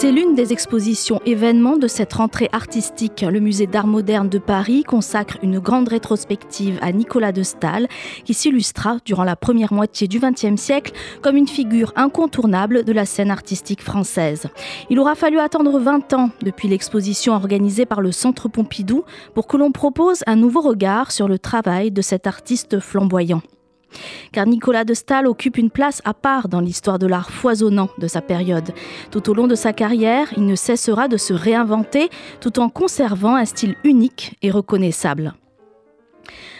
C'est l'une des expositions événements de cette rentrée artistique. Le musée d'art moderne de Paris consacre une grande rétrospective à Nicolas de Staël, qui s'illustra durant la première moitié du XXe siècle comme une figure incontournable de la scène artistique française. Il aura fallu attendre 20 ans depuis l'exposition organisée par le Centre Pompidou pour que l'on propose un nouveau regard sur le travail de cet artiste flamboyant. Car Nicolas de Staël occupe une place à part dans l'histoire de l'art foisonnant de sa période. Tout au long de sa carrière, il ne cessera de se réinventer tout en conservant un style unique et reconnaissable.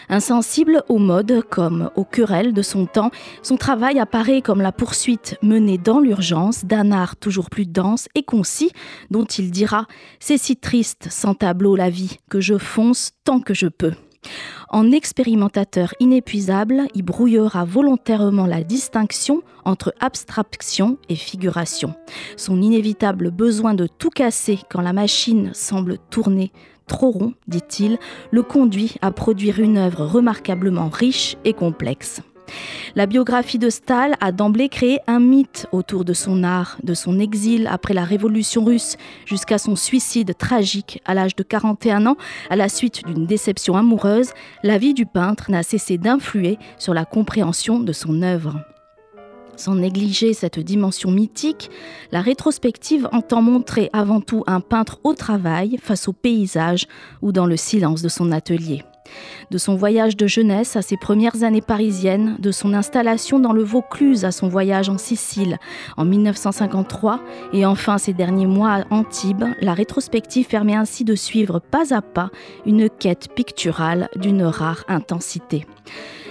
Insensible aux modes comme aux querelles de son temps, son travail apparaît comme la poursuite menée dans l'urgence d'un art toujours plus dense et concis, dont il dira C'est si triste sans tableau la vie, que je fonce tant que je peux. En expérimentateur inépuisable, il brouillera volontairement la distinction entre abstraction et figuration. Son inévitable besoin de tout casser quand la machine semble tourner trop rond, dit-il, le conduit à produire une œuvre remarquablement riche et complexe. La biographie de Stahl a d'emblée créé un mythe autour de son art, de son exil après la révolution russe jusqu'à son suicide tragique à l'âge de 41 ans à la suite d'une déception amoureuse. La vie du peintre n'a cessé d'influer sur la compréhension de son œuvre. Sans négliger cette dimension mythique, la rétrospective entend montrer avant tout un peintre au travail face au paysage ou dans le silence de son atelier. De son voyage de jeunesse à ses premières années parisiennes, de son installation dans le Vaucluse à son voyage en Sicile en 1953 et enfin ces derniers mois à Antibes, la rétrospective permet ainsi de suivre pas à pas une quête picturale d'une rare intensité.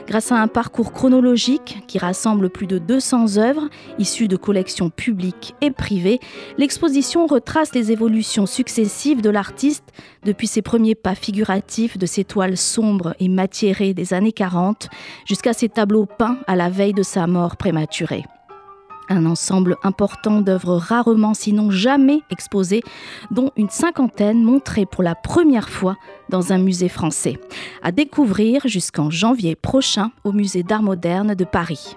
Grâce à un parcours chronologique qui rassemble plus de 200 œuvres issues de collections publiques et privées, l'exposition retrace les évolutions successives de l'artiste depuis ses premiers pas figuratifs de ses toiles sombres et matiérées des années 40 jusqu'à ses tableaux peints à la veille de sa mort prématurée un ensemble important d'œuvres rarement sinon jamais exposées, dont une cinquantaine montrées pour la première fois dans un musée français. À découvrir jusqu'en janvier prochain au musée d'art moderne de Paris.